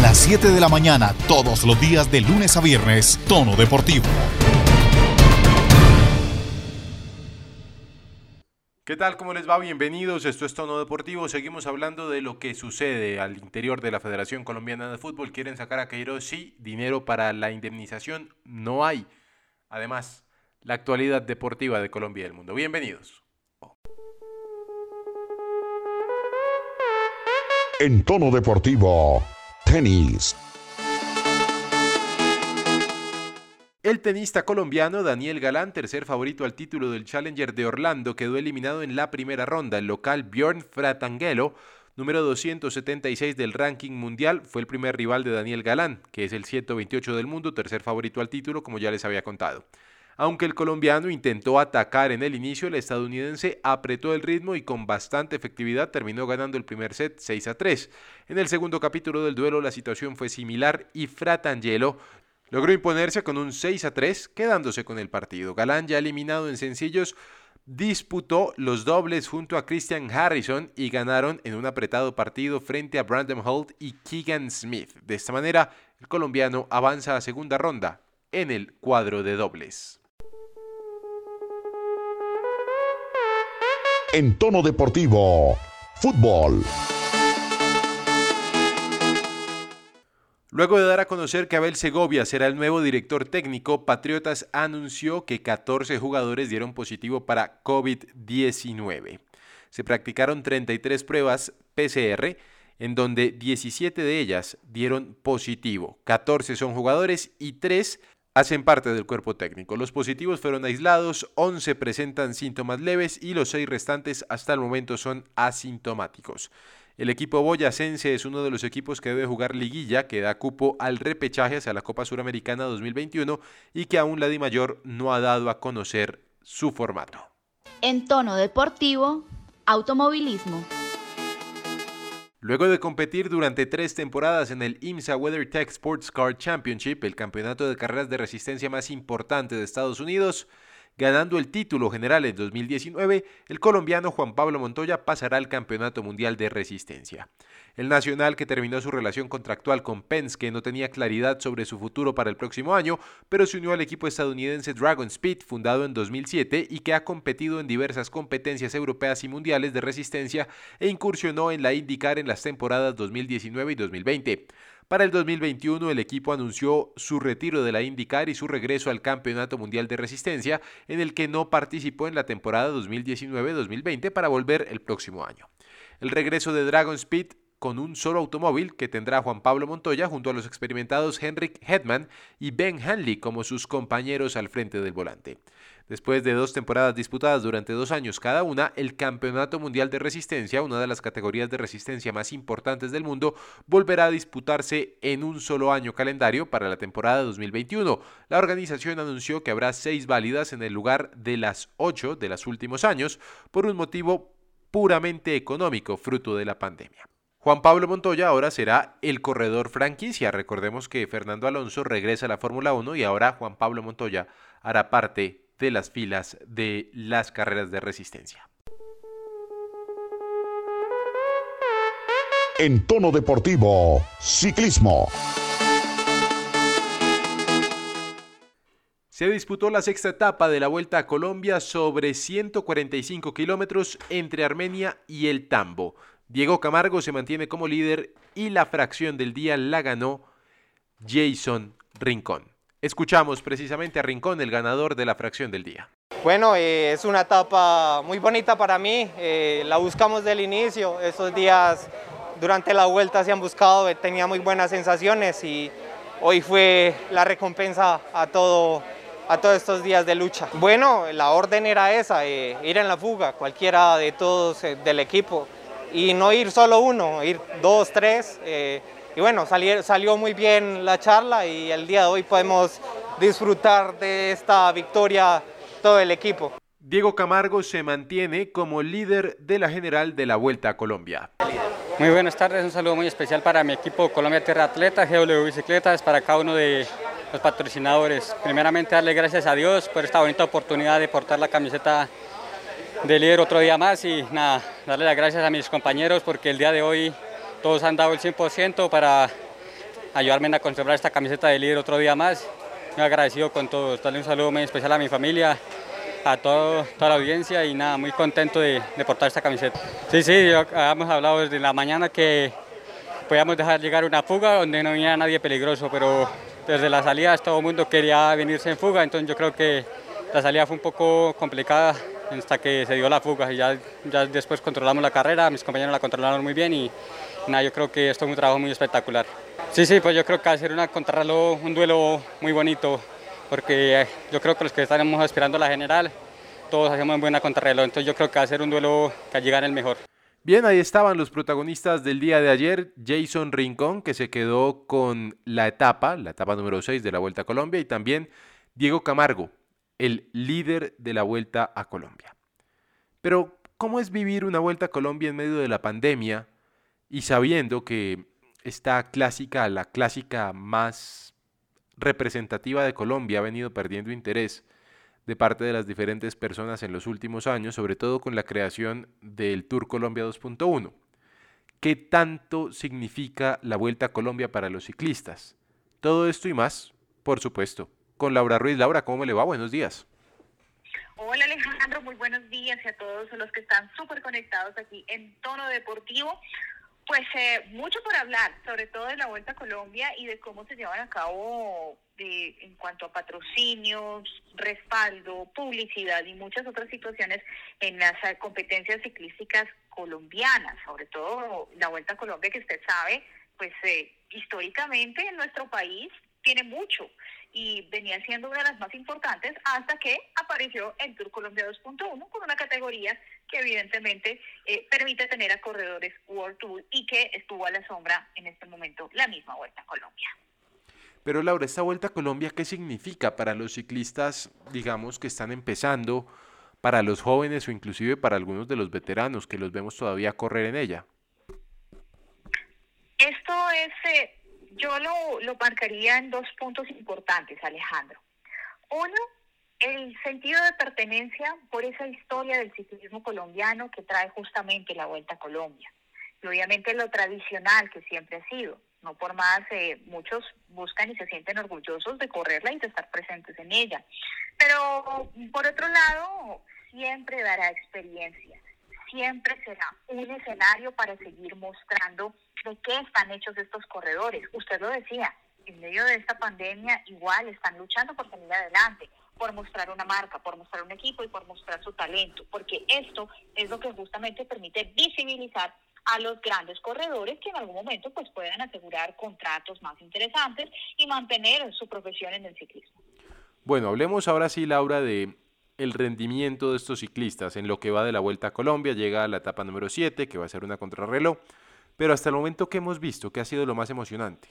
las 7 de la mañana, todos los días de lunes a viernes, Tono Deportivo. ¿Qué tal? ¿Cómo les va? Bienvenidos. Esto es Tono Deportivo. Seguimos hablando de lo que sucede al interior de la Federación Colombiana de Fútbol. Quieren sacar a Queiroz, sí. Dinero para la indemnización no hay. Además, la actualidad deportiva de Colombia y del mundo. Bienvenidos. En Tono Deportivo, tenis. El tenista colombiano Daniel Galán, tercer favorito al título del Challenger de Orlando, quedó eliminado en la primera ronda. El local Bjorn Fratangelo, número 276 del ranking mundial, fue el primer rival de Daniel Galán, que es el 128 del mundo, tercer favorito al título, como ya les había contado. Aunque el colombiano intentó atacar en el inicio, el estadounidense apretó el ritmo y con bastante efectividad terminó ganando el primer set 6 a 3. En el segundo capítulo del duelo la situación fue similar y Fratangelo Logró imponerse con un 6 a 3, quedándose con el partido. Galán, ya eliminado en sencillos, disputó los dobles junto a Christian Harrison y ganaron en un apretado partido frente a Brandon Holt y Keegan Smith. De esta manera, el colombiano avanza a segunda ronda en el cuadro de dobles. En tono deportivo, fútbol. Luego de dar a conocer que Abel Segovia será el nuevo director técnico, Patriotas anunció que 14 jugadores dieron positivo para COVID-19. Se practicaron 33 pruebas PCR, en donde 17 de ellas dieron positivo. 14 son jugadores y 3 hacen parte del cuerpo técnico. Los positivos fueron aislados, 11 presentan síntomas leves y los 6 restantes hasta el momento son asintomáticos. El equipo boyacense es uno de los equipos que debe jugar liguilla, que da cupo al repechaje hacia la Copa Suramericana 2021 y que aún la Di Mayor no ha dado a conocer su formato. En tono deportivo, automovilismo. Luego de competir durante tres temporadas en el IMSA WeatherTech Sports Car Championship, el campeonato de carreras de resistencia más importante de Estados Unidos, Ganando el título general en 2019, el colombiano Juan Pablo Montoya pasará al Campeonato Mundial de Resistencia. El nacional que terminó su relación contractual con Penske no tenía claridad sobre su futuro para el próximo año, pero se unió al equipo estadounidense Dragon Speed, fundado en 2007 y que ha competido en diversas competencias europeas y mundiales de resistencia e incursionó en la IndyCar en las temporadas 2019 y 2020. Para el 2021 el equipo anunció su retiro de la IndyCar y su regreso al Campeonato Mundial de Resistencia, en el que no participó en la temporada 2019-2020 para volver el próximo año. El regreso de Dragon Speed con un solo automóvil que tendrá Juan Pablo Montoya junto a los experimentados Henrik Hedman y Ben Hanley como sus compañeros al frente del volante. Después de dos temporadas disputadas durante dos años cada una, el Campeonato Mundial de Resistencia, una de las categorías de resistencia más importantes del mundo, volverá a disputarse en un solo año calendario para la temporada 2021. La organización anunció que habrá seis válidas en el lugar de las ocho de los últimos años por un motivo puramente económico fruto de la pandemia. Juan Pablo Montoya ahora será el corredor franquicia. Recordemos que Fernando Alonso regresa a la Fórmula 1 y ahora Juan Pablo Montoya hará parte de las filas de las carreras de resistencia. En tono deportivo, ciclismo. Se disputó la sexta etapa de la Vuelta a Colombia sobre 145 kilómetros entre Armenia y el Tambo. Diego Camargo se mantiene como líder y la fracción del día la ganó Jason Rincón. Escuchamos precisamente a Rincón, el ganador de la fracción del día. Bueno, eh, es una etapa muy bonita para mí, eh, la buscamos del inicio, estos días durante la vuelta se han buscado, tenía muy buenas sensaciones y hoy fue la recompensa a, todo, a todos estos días de lucha. Bueno, la orden era esa, eh, ir en la fuga, cualquiera de todos del equipo y no ir solo uno, ir dos, tres. Eh, y bueno, salió, salió muy bien la charla y el día de hoy podemos disfrutar de esta victoria todo el equipo. Diego Camargo se mantiene como líder de la general de la Vuelta a Colombia. Muy buenas tardes, un saludo muy especial para mi equipo Colombia Tierra Atleta, GW Bicicletas, para cada uno de los patrocinadores. Primeramente darle gracias a Dios por esta bonita oportunidad de portar la camiseta de líder otro día más y nada, darle las gracias a mis compañeros porque el día de hoy todos han dado el 100% para ayudarme a conservar esta camiseta de líder otro día más. Muy agradecido con todos. Darle un saludo muy especial a mi familia, a todo, toda la audiencia y nada, muy contento de, de portar esta camiseta. Sí, sí, hemos hablado desde la mañana que podíamos dejar llegar una fuga donde no viniera nadie peligroso, pero desde la salida todo el mundo quería venirse en fuga, entonces yo creo que la salida fue un poco complicada hasta que se dio la fuga y ya, ya después controlamos la carrera, mis compañeros la controlaron muy bien y nada, yo creo que esto es un trabajo muy espectacular. Sí, sí, pues yo creo que va a ser una contrarreloj, un duelo muy bonito, porque yo creo que los que estaremos esperando la general, todos hacemos buena contrarreloj, entonces yo creo que va a ser un duelo que a llegar el mejor. Bien, ahí estaban los protagonistas del día de ayer, Jason Rincón, que se quedó con la etapa, la etapa número 6 de la Vuelta a Colombia, y también Diego Camargo, el líder de la Vuelta a Colombia. Pero, ¿cómo es vivir una Vuelta a Colombia en medio de la pandemia y sabiendo que esta clásica, la clásica más representativa de Colombia, ha venido perdiendo interés? de parte de las diferentes personas en los últimos años, sobre todo con la creación del Tour Colombia 2.1. ¿Qué tanto significa la Vuelta a Colombia para los ciclistas? Todo esto y más, por supuesto, con Laura Ruiz. Laura, ¿cómo le va? Buenos días. Hola Alejandro, muy buenos días y a todos los que están súper conectados aquí en Tono Deportivo. Pues eh, mucho por hablar, sobre todo de la Vuelta a Colombia y de cómo se llevan a cabo de, en cuanto a patrocinios, respaldo, publicidad y muchas otras situaciones en las eh, competencias ciclísticas colombianas, sobre todo la Vuelta a Colombia que usted sabe, pues eh, históricamente en nuestro país tiene mucho y venía siendo una de las más importantes hasta que apareció el Tour Colombia 2.1 con una categoría que evidentemente eh, permite tener a corredores World Tour y que estuvo a la sombra en este momento la misma Vuelta a Colombia. Pero Laura, esta Vuelta a Colombia, ¿qué significa para los ciclistas, digamos, que están empezando, para los jóvenes o inclusive para algunos de los veteranos que los vemos todavía correr en ella? Esto es eh, yo lo, lo marcaría en dos puntos importantes, Alejandro. Uno, el sentido de pertenencia por esa historia del ciclismo colombiano que trae justamente la Vuelta a Colombia. Y obviamente lo tradicional que siempre ha sido. No por más, eh, muchos buscan y se sienten orgullosos de correrla y de estar presentes en ella. Pero por otro lado, siempre dará experiencia. Siempre será un escenario para seguir mostrando de qué están hechos estos corredores. Usted lo decía, en medio de esta pandemia igual están luchando por salir adelante, por mostrar una marca, por mostrar un equipo y por mostrar su talento, porque esto es lo que justamente permite visibilizar a los grandes corredores que en algún momento pues puedan asegurar contratos más interesantes y mantener su profesión en el ciclismo. Bueno, hablemos ahora sí, Laura, de el rendimiento de estos ciclistas en lo que va de la Vuelta a Colombia, llega a la etapa número 7, que va a ser una contrarreloj. Pero hasta el momento, ¿qué hemos visto? ¿Qué ha sido lo más emocionante?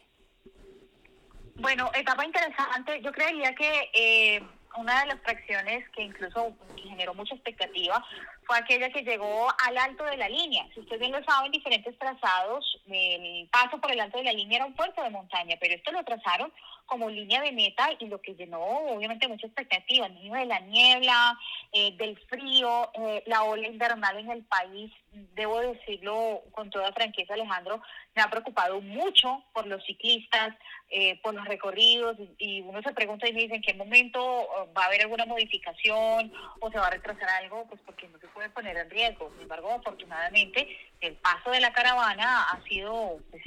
Bueno, etapa interesante. Yo creería que eh, una de las fracciones que incluso generó mucha expectativa fue aquella que llegó al alto de la línea. Si ustedes bien lo saben, diferentes trazados, el paso por el alto de la línea era un puerto de montaña, pero esto lo trazaron como línea de meta y lo que llenó obviamente mucha expectativa, el niño de la niebla, eh, del frío, eh, la ola invernal en el país, debo decirlo con toda franqueza Alejandro, me ha preocupado mucho por los ciclistas, eh, por los recorridos y uno se pregunta y me dice en qué momento oh, va a haber alguna modificación o se va a retrasar algo, pues porque no se puede poner en riesgo. Sin embargo, afortunadamente, el paso de la caravana ha sido, pues,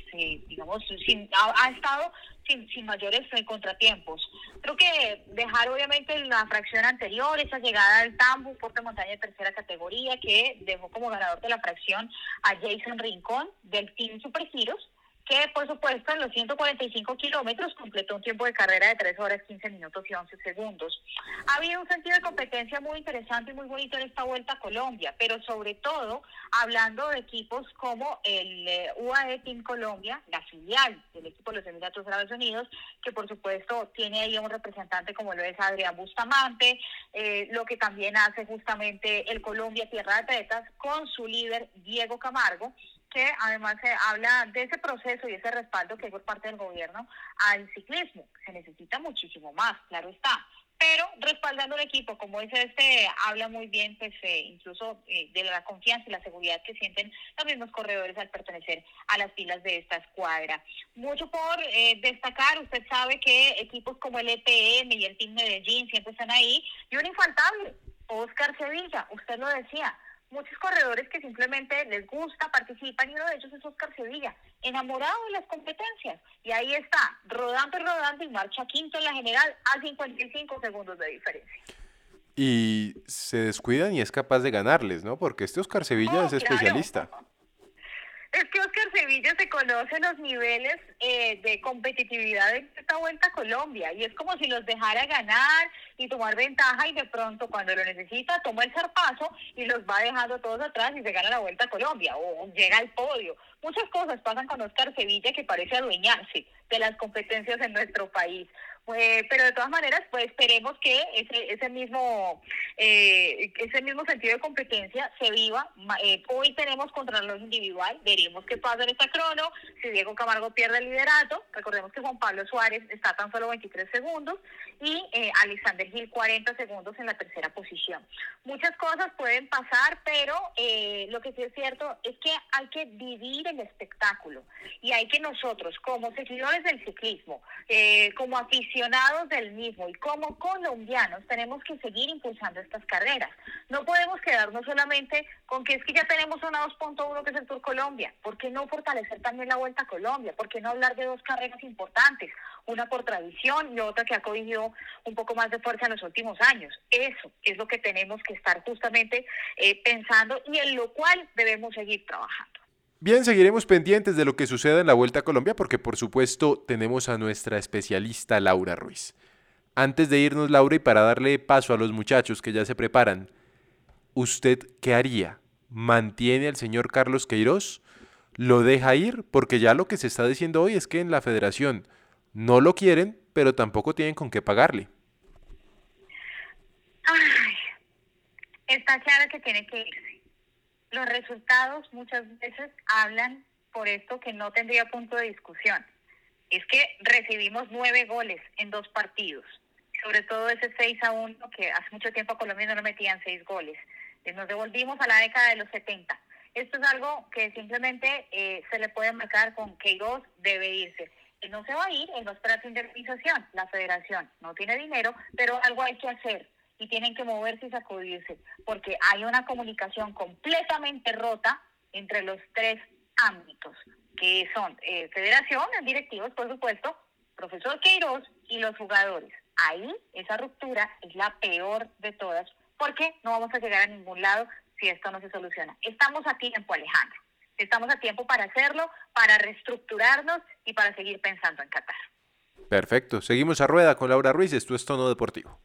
digamos, sin, ha estado sin, mayores eh, contratiempos. Creo que dejar obviamente la fracción anterior, esa llegada al Tambo, Puerto Montaña de tercera categoría, que dejó como ganador de la fracción a Jason Rincón del Team Supergiros, que por supuesto en los 145 kilómetros completó un tiempo de carrera de 3 horas 15 minutos y 11 segundos. Ha habido un sentido de competencia muy interesante y muy bonito en esta vuelta a Colombia, pero sobre todo hablando de equipos como el eh, UAE Team Colombia, la filial del equipo de los Emiratos Árabes Unidos, que por supuesto tiene ahí un representante como lo es Adrián Bustamante, eh, lo que también hace justamente el Colombia Tierra de Atletas con su líder Diego Camargo, que además se habla de ese proceso y ese respaldo que hay por parte del gobierno al ciclismo. Se necesita muchísimo más, claro está. Pero respaldando un equipo como es este, habla muy bien, pues eh, incluso eh, de la confianza y la seguridad que sienten los mismos corredores al pertenecer a las filas de esta escuadra. Mucho por eh, destacar, usted sabe que equipos como el EPM y el Team Medellín siempre están ahí, y un infaltable, Oscar Sevilla, usted lo decía, muchos corredores que simplemente les gusta, participan y uno de ellos es Oscar Sevilla, enamorado de las competencias. Y ahí está, rodando y rodando y marcha quinto en la general a 55 segundos de diferencia. Y se descuidan y es capaz de ganarles, ¿no? Porque este Oscar Sevilla Oh, es especialista. Es que Oscar Sevilla se conoce los niveles eh, de competitividad en esta vuelta a Colombia y es como si los dejara ganar y tomar ventaja y de pronto cuando lo necesita toma el zarpazo y los va dejando todos atrás y se gana la vuelta a Colombia o llega al podio. Muchas cosas pasan con Oscar Sevilla que parece adueñarse de las competencias en nuestro país. Eh, pero de todas maneras, pues esperemos que ese, ese mismo eh, ese mismo sentido de competencia se viva. Eh, hoy tenemos contrarreloj individual, veremos qué pasa en esta crono, si Diego Camargo pierde el liderato, recordemos que Juan Pablo Suárez está tan solo 23 segundos y eh, Alexander Gil 40 segundos en la tercera posición. Muchas cosas pueden pasar, pero eh, lo que sí es cierto es que hay que vivir el espectáculo y hay que nosotros, como seguidores del ciclismo, eh, como aficionados del mismo y como colombianos, tenemos que seguir impulsando estas carreras. No podemos quedarnos solamente con que es que ya tenemos una 2.1 que es el Tour Colombia. ¿Por qué no fortalecer también la Vuelta a Colombia? ¿Por qué no hablar de dos carreras importantes? Una por tradición y otra que ha cogido un poco más de fuerza en los últimos años. Eso es lo que tenemos que estar justamente eh, pensando y en lo cual debemos seguir trabajando. Bien, seguiremos pendientes de lo que suceda en la Vuelta a Colombia porque por supuesto tenemos a nuestra especialista Laura Ruiz. Antes de irnos, Laura, y para darle paso a los muchachos que ya se preparan, ¿usted qué haría? ¿Mantiene al señor Carlos Queiroz? ¿Lo deja ir? Porque ya lo que se está diciendo hoy es que en la federación no lo quieren, pero tampoco tienen con qué pagarle. Ay, está claro que tiene que irse. Los resultados muchas veces hablan por esto que no tendría punto de discusión. Es que recibimos nueve goles en dos partidos, sobre todo ese 6 a 1 que hace mucho tiempo a Colombia no le metían seis goles. Eh, Nos devolvimos a la década de los 70. Esto es algo que simplemente eh, se le puede marcar con Queiroz debe irse. Él no se va a ir, él va a esperar su indemnización. La federación no tiene dinero, pero algo hay que hacer y tienen que moverse y sacudirse, porque hay una comunicación completamente rota entre los tres ámbitos, que son eh, federación, directivos, por supuesto, profesor Queiroz y los jugadores. Ahí esa ruptura es la peor de todas, porque no vamos a llegar a ningún lado si esto no se soluciona. Estamos a tiempo, Alejandro. Estamos a tiempo para hacerlo, para reestructurarnos y para seguir pensando en Qatar. Perfecto, seguimos a rueda con Laura Ruiz, esto es Tono Deportivo.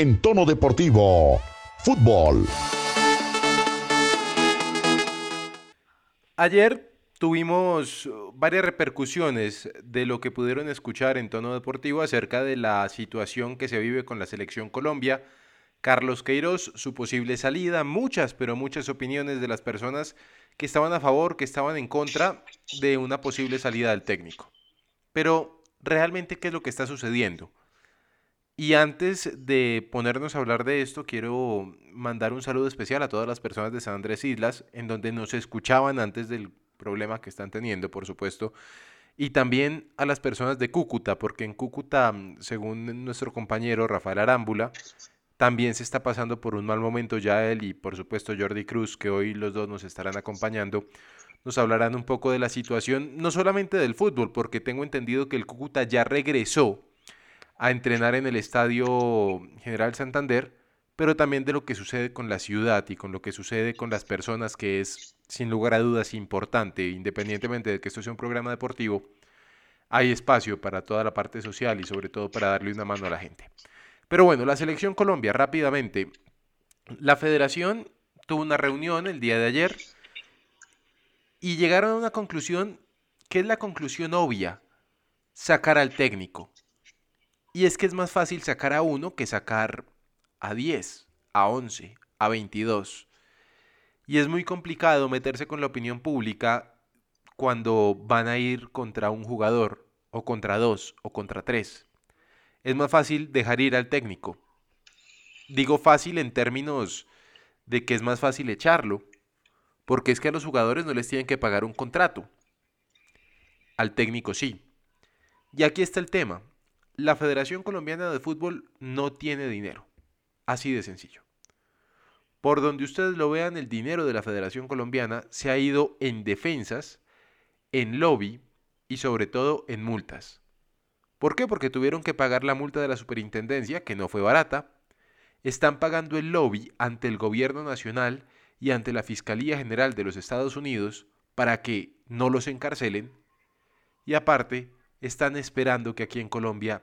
En tono deportivo, fútbol. Ayer tuvimos varias repercusiones de lo que pudieron escuchar en tono deportivo acerca de la situación que se vive con la selección Colombia. Carlos Queiroz, su posible salida, muchas, pero muchas opiniones de las personas que estaban a favor, que estaban en contra de una posible salida del técnico. Pero, ¿realmente qué es lo que está sucediendo? Y antes de ponernos a hablar de esto, quiero mandar un saludo especial a todas las personas de San Andrés Islas, en donde nos escuchaban antes del problema que están teniendo, por supuesto, y también a las personas de Cúcuta, porque en Cúcuta, según nuestro compañero Rafael Arámbula, también se está pasando por un mal momento ya él y por supuesto Jordi Cruz, que hoy los dos nos estarán acompañando, nos hablarán un poco de la situación, no solamente del fútbol, porque tengo entendido que el Cúcuta ya regresó a entrenar en el Estadio General Santander, pero también de lo que sucede con la ciudad y con lo que sucede con las personas, que es sin lugar a dudas importante, independientemente de que esto sea un programa deportivo, hay espacio para toda la parte social y sobre todo para darle una mano a la gente. Pero bueno, la selección Colombia, rápidamente. La federación tuvo una reunión el día de ayer y llegaron a una conclusión que es la conclusión obvia, sacar al técnico. Y es que es más fácil sacar a uno que sacar a 10, a 11, a 22. Y es muy complicado meterse con la opinión pública cuando van a ir contra un jugador, o contra dos, o contra tres. Es más fácil dejar ir al técnico. Digo fácil en términos de que es más fácil echarlo, porque es que a los jugadores no les tienen que pagar un contrato. Al técnico sí. Y aquí está el tema. La Federación Colombiana de Fútbol no tiene dinero. Así de sencillo. Por donde ustedes lo vean, el dinero de la Federación Colombiana se ha ido en defensas, en lobby y sobre todo en multas. ¿Por qué? Porque tuvieron que pagar la multa de la superintendencia, que no fue barata. Están pagando el lobby ante el gobierno nacional y ante la Fiscalía General de los Estados Unidos para que no los encarcelen. Y aparte, están esperando que aquí en Colombia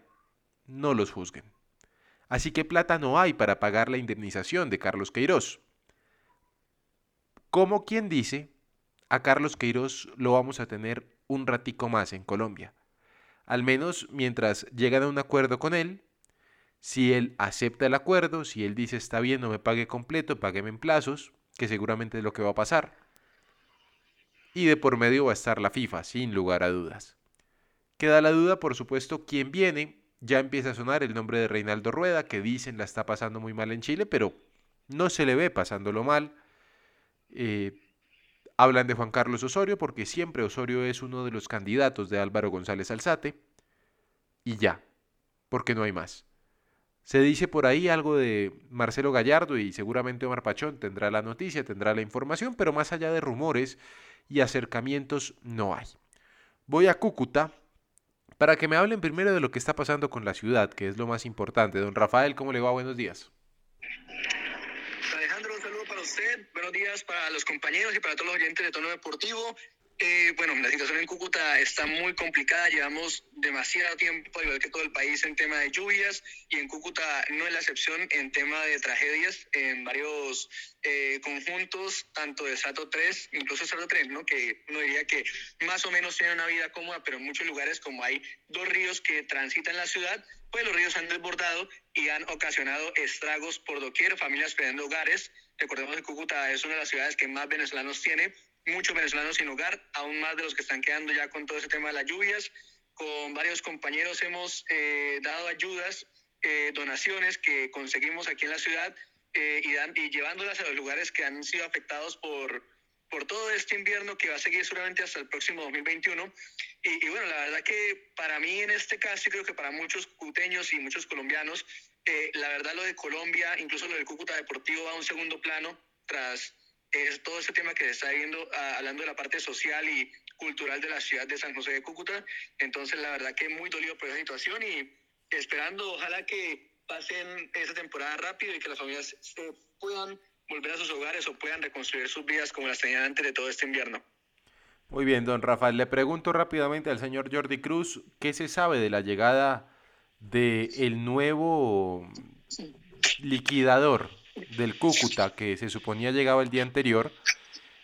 no los juzguen. Así que plata no hay para pagar la indemnización de Carlos Queiroz. Como quien dice, a Carlos Queiroz lo vamos a tener un ratico más en Colombia. Al menos mientras llegan a un acuerdo con él, si él acepta el acuerdo, si él dice está bien, no me pague completo, págueme en plazos, que seguramente es lo que va a pasar. Y de por medio va a estar la FIFA, sin lugar a dudas. Queda la duda, por supuesto, quién viene, ya empieza a sonar el nombre de Reinaldo Rueda, que dicen la está pasando muy mal en Chile, pero no se le ve pasándolo mal. Eh, hablan de Juan Carlos Osorio, porque siempre Osorio es uno de los candidatos de Álvaro González Alzate. Y ya, porque no hay más. Se dice por ahí algo de Marcelo Gallardo y seguramente Omar Pachón tendrá la noticia, tendrá la información, pero más allá de rumores y acercamientos no hay. Voy a Cúcuta, para que me hablen primero de lo que está pasando con la ciudad, que es lo más importante. Don Rafael, ¿cómo le va? Buenos días. Alejandro, un saludo para usted, buenos días para los compañeros y para todos los oyentes de Tono Deportivo. Eh, bueno, la situación en Cúcuta está muy complicada, llevamos demasiado tiempo, igual que todo el país, en tema de lluvias y en Cúcuta no es la excepción en tema de tragedias en varios eh, conjuntos, tanto de Sato 3, incluso Sato 3, ¿no? que uno diría que más o menos tiene una vida cómoda, pero en muchos lugares como hay dos ríos que transitan la ciudad, pues los ríos han desbordado y han ocasionado estragos por doquier, familias perdiendo hogares. Recordemos que Cúcuta es una de las ciudades que más venezolanos tiene muchos venezolanos sin hogar, aún más de los que están quedando ya con todo ese tema de las lluvias. Con varios compañeros hemos eh, dado ayudas, eh, donaciones que conseguimos aquí en la ciudad eh, y, y, llevándolas a los lugares que han sido afectados por, por todo este invierno que va a seguir solamente hasta el próximo 2021. Y, y, bueno, la verdad que para mí en este caso, y creo que para muchos cuteños y muchos colombianos, la verdad lo de Colombia, incluso lo del Cúcuta Deportivo va a un segundo plano tras es todo ese tema que se está viendo, ah, hablando de la parte social y cultural de la ciudad de San José de Cúcuta. Entonces, la verdad que muy dolido por esa situación y esperando, ojalá que pasen esa temporada rápido y que las familias se puedan volver a sus hogares o puedan reconstruir sus vidas como las tenían antes de todo este invierno. Muy bien, don Rafael. Le pregunto rápidamente al señor Jordi Cruz, ¿qué se sabe de la llegada del el nuevo liquidador del Cúcuta, que se suponía llegaba el día anterior,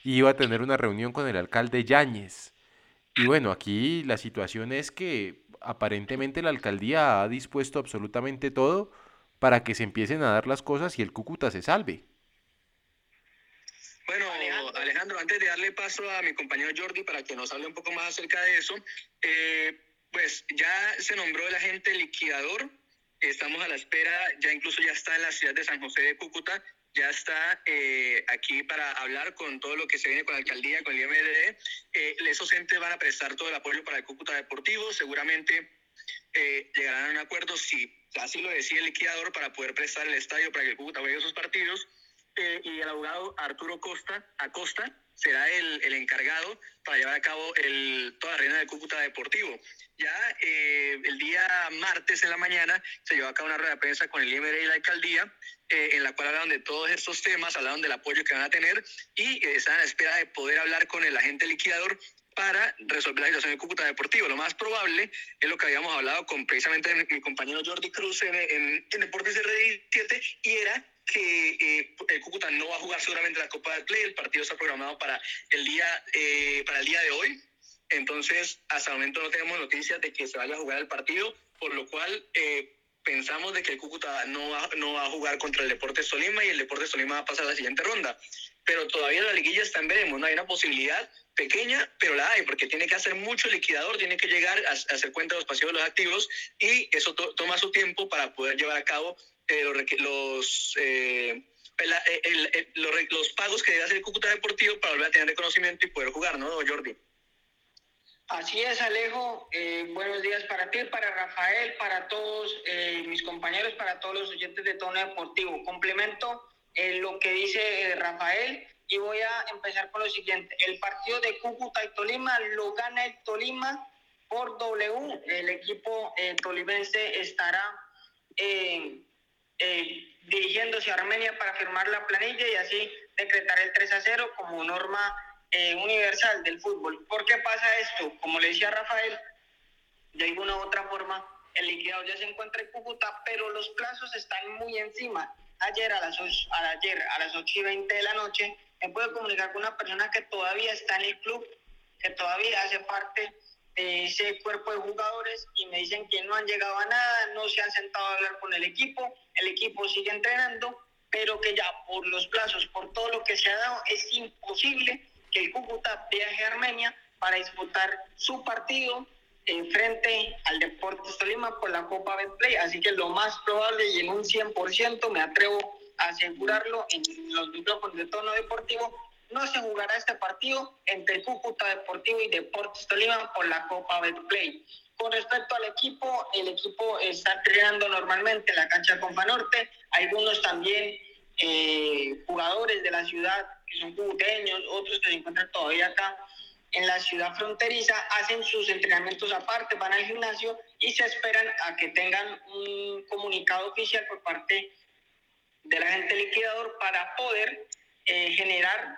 iba a tener una reunión con el alcalde Yáñez. Y bueno, aquí la situación es que aparentemente la alcaldía ha dispuesto absolutamente todo para que se empiecen a dar las cosas y el Cúcuta se salve. Bueno, Alejandro, antes de darle paso a mi compañero Jordi para que nos hable un poco más acerca de eso, eh, pues ya se nombró el agente liquidador Estamos a la espera, ya incluso ya está en la ciudad de San José de Cúcuta, ya está eh, aquí para hablar con todo lo que se viene con la alcaldía, con el IMDD. Eh, esos entes van a prestar todo el apoyo para el Cúcuta Deportivo. Seguramente eh, llegarán a un acuerdo, si así lo decide el liquidador, para poder prestar el estadio para que el Cúcuta juegue sus partidos. y el abogado Arturo Costa, Acosta será el, el encargado para llevar a cabo el, toda la reina de Cúcuta Deportivo. Ya eh, el día martes en la mañana se llevó a cabo una rueda de prensa con el IMR y la alcaldía, eh, en la cual hablaron de todos estos temas, hablaron del apoyo que van a tener y eh, están a la espera de poder hablar con el agente liquidador para resolver la situación de Cúcuta Deportivo. Lo más probable es lo que habíamos hablado con precisamente mi, compañero Jordi Cruz en, en, en Deportes RD7 y era que eh, el Cúcuta no va a jugar seguramente la Copa del Play, el partido está programado para el día, eh, para el día de hoy, entonces hasta el momento no tenemos noticias de que se vaya a jugar el partido, por lo cual eh, pensamos de que el Cúcuta no va, no va a jugar contra el Deportes Tolima y el Deportes Tolima va a pasar a la siguiente ronda. Pero todavía la liguilla está en veremos, no hay una posibilidad pequeña, pero la hay, porque tiene que hacer mucho liquidador, tiene que llegar a, hacer cuenta de los pasivos de los activos y eso toma su tiempo para poder llevar a cabo eh, los, eh, los, los, pagos que debe hacer el Cúcuta Deportivo para volver a tener reconocimiento y poder jugar, ¿no, Jordi? Así es, Alejo. Eh, buenos días para ti, para Rafael, para todos eh, mis compañeros, para todos los oyentes de Tono Deportivo. Complemento eh, lo que dice Rafael y voy a empezar con lo siguiente. El partido de Cúcuta y Tolima lo gana el Tolima por W. El equipo tolimense estará dirigiéndose a Armenia para firmar la planilla y así decretar el 3 a 0 como norma eh, universal del fútbol. ¿Por qué pasa esto? Como le decía Rafael, de alguna u otra forma, el liquidado ya se encuentra en Cúcuta, pero los plazos están muy encima. Ayer a las 8, ayer a las 8 y 20 de la noche me puedo comunicar con una persona que todavía está en el club, que todavía hace parte de ese cuerpo de jugadores y me dicen que no han llegado a nada, no se han sentado a hablar con el equipo, el equipo sigue entrenando, pero que ya por los plazos, por todo lo que se ha dado, es imposible que el Cúcuta viaje a Armenia para disputar su partido en frente al Deportes Tolima por la Copa Betplay. Así que lo más probable y en un 100% me atrevo a asegurarlo en los micrófonos de tono deportivo, no se jugará este partido entre Cúcuta Deportivo y Deportes Tolima por la Copa Betplay. Con respecto al equipo, el equipo está entrenando normalmente en la cancha Compa Norte, algunos también eh, jugadores de la ciudad que son cubuteños, otros que se encuentran todavía acá en la ciudad fronteriza, hacen sus entrenamientos aparte, van al gimnasio y se esperan a que tengan un comunicado oficial por parte del agente liquidador para poder eh, generar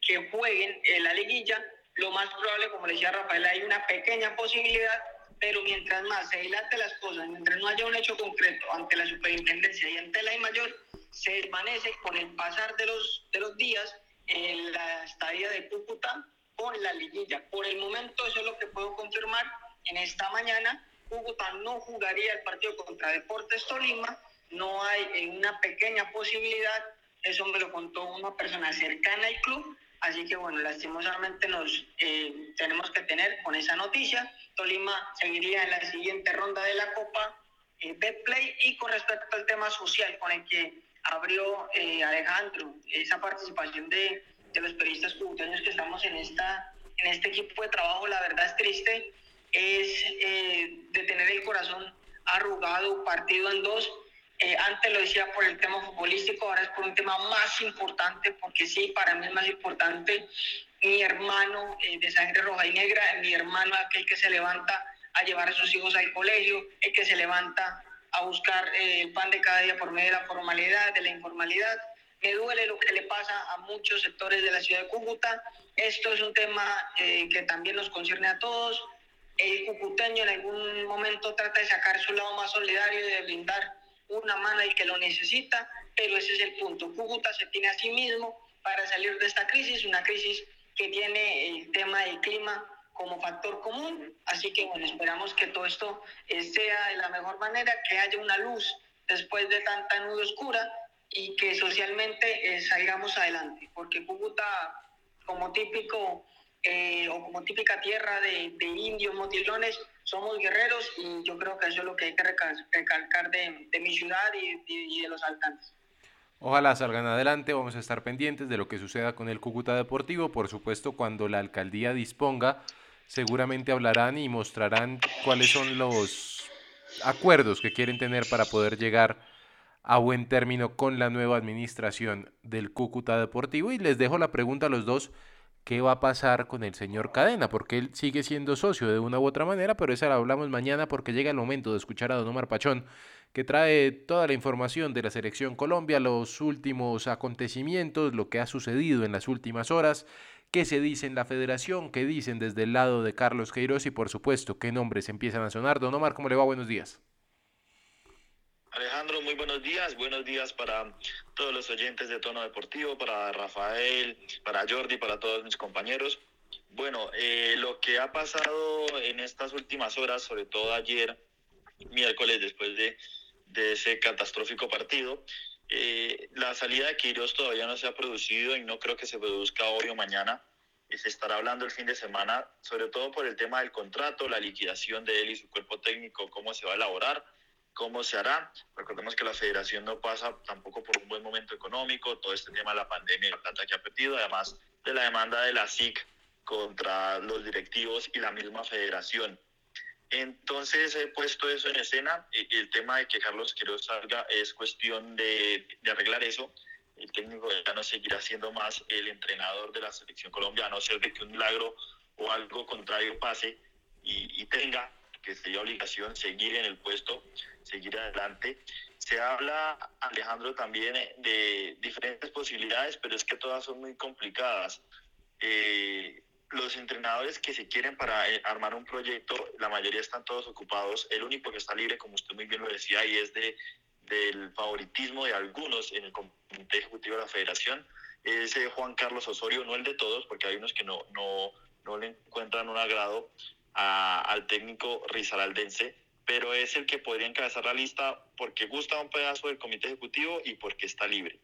que jueguen en la liguilla. Lo más probable, como le decía Rafael, hay una pequeña posibilidad, pero mientras más se dilate las cosas, mientras no haya un hecho concreto ante la superintendencia y ante la I mayor, se desvanece con el pasar de los, de los días en la estadía de Cúcuta con la liguilla. Por el momento eso es lo que puedo confirmar. En esta mañana Cúcuta no jugaría el partido contra Deportes Tolima, no hay una pequeña posibilidad, eso me lo contó una persona cercana al club, así que bueno, lastimosamente nos eh, tenemos que tener con esa noticia. Tolima seguiría en la siguiente ronda de la Copa eh, Betplay y con respecto al tema social con el que abrió eh, Alejandro, esa participación de, de los periodistas cubuteños que estamos en, esta, en este equipo de trabajo, la verdad es triste, es eh, de tener el corazón arrugado, partido en dos. Eh, antes lo decía por el tema futbolístico, ahora es por un tema más importante, porque sí, para mí es más importante mi hermano de sangre roja y negra, mi hermano aquel que se levanta a llevar a sus hijos al colegio, el que se levanta a buscar eh, el pan de cada día por medio de la formalidad, de la informalidad. Me duele lo que le pasa a muchos sectores de la ciudad de Cúcuta. Esto es un tema eh, que también nos concierne a todos. El cucuteño en algún momento trata de sacar su lado más solidario y de brindar una mano al que lo necesita, pero ese es el punto. Cúcuta se tiene a sí mismo para salir de esta crisis, una crisis que tiene el tema del clima como factor común. Así que bueno, esperamos que todo esto eh, sea de la mejor manera, que haya una luz después de tanta nube oscura y que socialmente eh, salgamos adelante, porque Cúcuta como típico eh, o como típica tierra de, indios motilones, somos guerreros y yo creo que eso es lo que hay que recalcar de, de mi ciudad y, y de los alcances. Ojalá salgan adelante, vamos a estar pendientes de lo que suceda con el Cúcuta Deportivo, por supuesto cuando la alcaldía disponga seguramente hablarán y mostrarán cuáles son los acuerdos que quieren tener para poder llegar a buen término con la nueva administración del Cúcuta Deportivo. Y les dejo la pregunta a los dos, ¿qué va a pasar con el señor Cadena? Porque él sigue siendo socio de una u otra manera, pero esa la hablamos mañana porque llega el momento de escuchar a Don Omar Pachón, que trae toda la información de la selección Colombia, los últimos acontecimientos, lo que ha sucedido en las últimas horas qué se dice en la federación, qué dicen desde el lado de Carlos Queiroz y por supuesto qué nombres empiezan a sonar. Don Omar, ¿cómo le va? Buenos días. Alejandro, muy buenos días. Buenos días para todos los oyentes de Tono Deportivo, para Rafael, para Jordi, para todos mis compañeros. Bueno, eh, lo que ha pasado en estas últimas horas, sobre todo ayer, miércoles, después de, de ese catastrófico partido. Eh, la salida de Queiroz todavía no se ha producido y no creo que se produzca hoy o mañana. Se estará hablando el fin de semana, sobre todo por el tema del contrato, la liquidación de él y su cuerpo técnico, cómo se va a elaborar, cómo se hará. Recordemos que la federación no pasa tampoco por un buen momento económico, todo este tema de la pandemia y la plata que ha perdido, además de la demanda de la SIC contra los directivos y la misma federación. Entonces he puesto eso en escena. El tema de que Carlos Quiroz salga es cuestión de, arreglar eso. El técnico ya no seguirá siendo más el entrenador de la selección colombiana, a no ser de que un milagro o algo contrario pase y, tenga que sería obligación seguir en el puesto, seguir adelante. Se habla, Alejandro, también de diferentes posibilidades, pero es que todas son muy complicadas. Eh, los entrenadores que se quieren para eh, armar un proyecto, la mayoría están todos ocupados. El único que está libre, como usted muy bien lo decía, y es de, del favoritismo de algunos en el comité ejecutivo de la federación, es eh, Juan Carlos Osorio, no el de todos, porque hay unos que no, no, no le encuentran un agrado al técnico rizaraldense, pero es el que podría encabezar la lista porque gusta un pedazo del comité ejecutivo y porque está libre.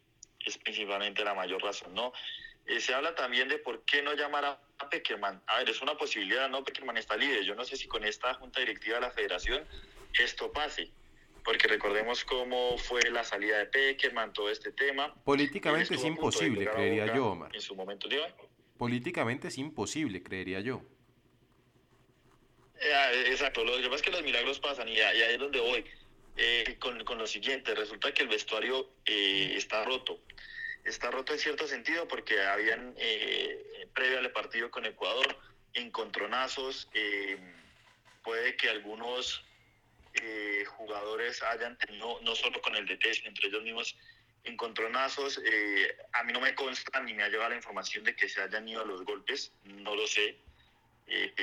Es principalmente la mayor razón, ¿no? Eh, se habla también de por qué no llamar a Peckerman. A ver, es una posibilidad, ¿no? Peckerman está libre. Yo no sé si con esta junta directiva de la federación esto pase. Porque recordemos cómo fue la salida de Peckerman, todo este tema. Políticamente es imposible, creería yo, Omar. En su momento, ¿sí? Políticamente es imposible, creería yo. Eh, exacto, lo que pasa es que los milagros pasan y, ahí es donde voy. Eh, con, con, lo siguiente, resulta que el vestuario está roto está roto en cierto sentido porque habían, eh, previo al partido con Ecuador, encontronazos. Eh, puede que algunos eh, jugadores hayan tenido, no solo con el DT, sino entre ellos mismos, encontronazos. Eh, a mí no me consta ni me ha llegado la información de que se hayan ido a los golpes, no lo sé,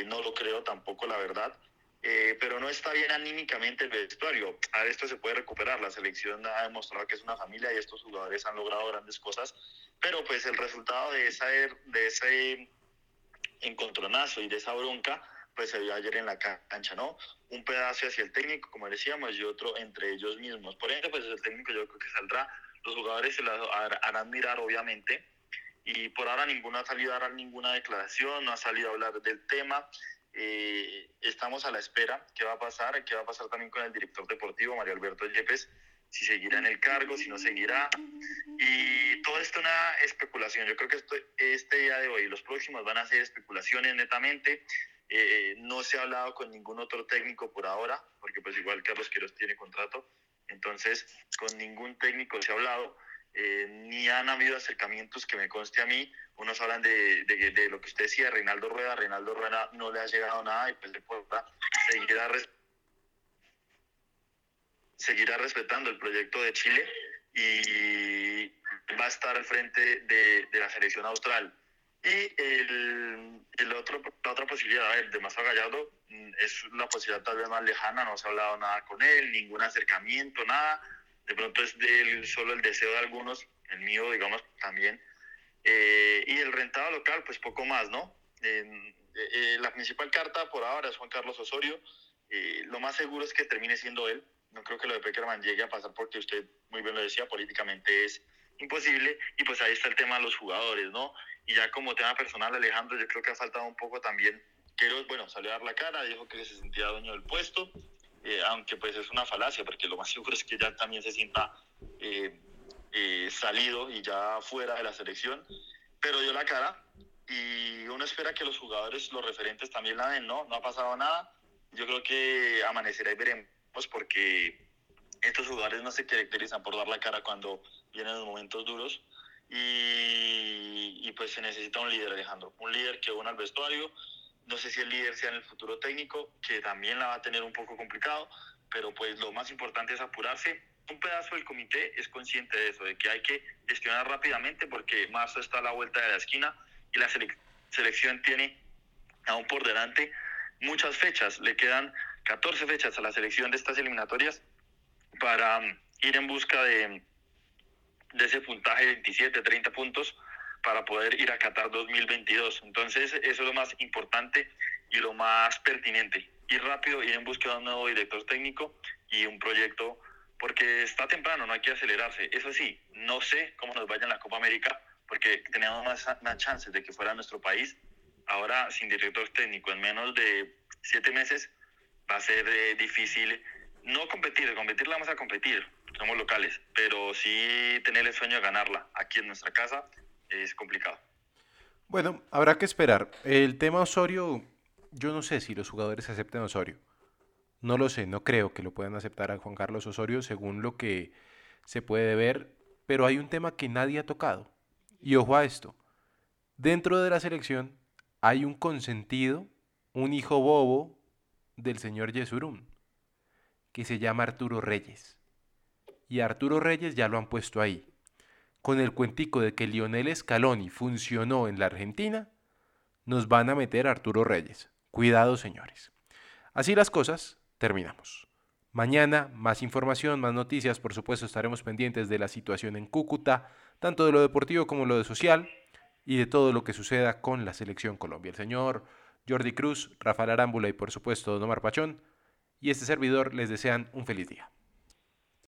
no lo creo tampoco, la verdad. Eh, pero no está bien anímicamente el vestuario. A esto se puede recuperar. La selección ha demostrado que es una familia y estos jugadores han logrado grandes cosas, pero pues el resultado de, esa, de ese encontronazo y de esa bronca pues se vio ayer en la cancha, ¿no? Un pedazo hacia el técnico, como decíamos, y otro entre ellos mismos. Por ende, pues el técnico yo creo que saldrá, los jugadores se la harán mirar, obviamente, y por ahora ninguno ha salido a dar ninguna declaración, no ha salido a hablar del tema. Eh, estamos a la espera. ¿Qué va a pasar? ¿Qué va a pasar también con el director deportivo, Mario Alberto Yepes? Si seguirá en el cargo, si no seguirá. Y todo esto es una especulación. Yo creo que esto, este día de hoy, los próximos van a ser especulaciones netamente. Eh, no se ha hablado con ningún otro técnico por ahora, porque pues igual Carlos Quiroz tiene contrato. Entonces, con ningún técnico se ha hablado. Eh, ni han habido acercamientos que me conste a mí. Unos hablan de, de, lo que usted decía, Reinaldo Rueda. Reinaldo Rueda no le ha llegado nada y pues seguirá, seguirá respetando el proyecto de Chile y va a estar al frente de, la selección austral. Y el, el otro, la otra posibilidad, de Mazo Gallardo, mm, es una posibilidad tal vez más lejana, no se ha hablado nada con él, ningún acercamiento, nada de pronto es solo el deseo de algunos, el mío, digamos, también. Eh, y el rentado local, pues poco más, ¿no? Eh, eh, la principal carta por ahora es Juan Carlos Osorio. lo más seguro es que termine siendo él. No creo que lo de Peckerman llegue a pasar porque usted muy bien lo decía, políticamente es imposible. Y pues ahí está el tema de los jugadores, ¿no? Y ya como tema personal, Alejandro, yo creo que ha faltado un poco también. Quiero, bueno, salió a dar la cara, dijo que se sentía dueño del puesto. Eh, aunque pues es una falacia, porque lo más seguro es que ya también se sienta eh, eh, salido y ya fuera de la selección, pero dio la cara y uno espera que los jugadores, los referentes también la den, ¿no? No ha pasado nada, yo creo que amanecerá y veremos, porque estos jugadores no se caracterizan por dar la cara cuando vienen los momentos duros. Y, y, pues se necesita un líder, Alejandro. Un líder que una al vestuario, no sé si el líder sea en el futuro técnico, que también la va a tener un poco complicado, pero pues lo más importante es apurarse. Un pedazo del comité es consciente de eso, de que hay que gestionar rápidamente porque marzo está a la vuelta de la esquina y la selección tiene aún por delante muchas fechas. Le quedan 14 fechas a la selección de estas eliminatorias para um, ir en busca de, de ese puntaje de 27, 30 puntos para poder ir a Qatar 2022. Entonces, eso es lo más importante y lo más pertinente. Ir rápido, ir en búsqueda de un nuevo director técnico y un proyecto porque está temprano, no hay que acelerarse. Eso sí, no sé cómo nos vaya en la Copa América, porque teníamos más, más chances de que fuera nuestro país. Ahora, sin director técnico, en menos de siete meses, va a ser eh, difícil no competir, competir la vamos a competir, somos locales, pero sí tener el sueño de ganarla aquí en nuestra casa es complicado. Bueno, habrá que esperar. El tema Osorio, yo no sé si los jugadores acepten Osorio. No lo sé, no creo que lo puedan aceptar a Juan Carlos Osorio según lo que se puede ver, pero hay un tema que nadie ha tocado. Y ojo a esto, dentro de la selección hay un consentido, un hijo bobo del señor Yesurún que se llama Arturo Reyes. Y Arturo Reyes ya lo han puesto ahí. Con el cuentico de que Lionel Scaloni funcionó en la Argentina, nos van a meter a Arturo Reyes. Cuidado, señores. Así las cosas, terminamos. Mañana, más información, más noticias. Por supuesto, estaremos pendientes de la situación en Cúcuta, tanto de lo deportivo como lo de social, y de todo lo que suceda con la selección Colombia. El señor Jordi Cruz, Rafael Arámbula y por supuesto Don Omar Pachón y este servidor les desean un feliz día.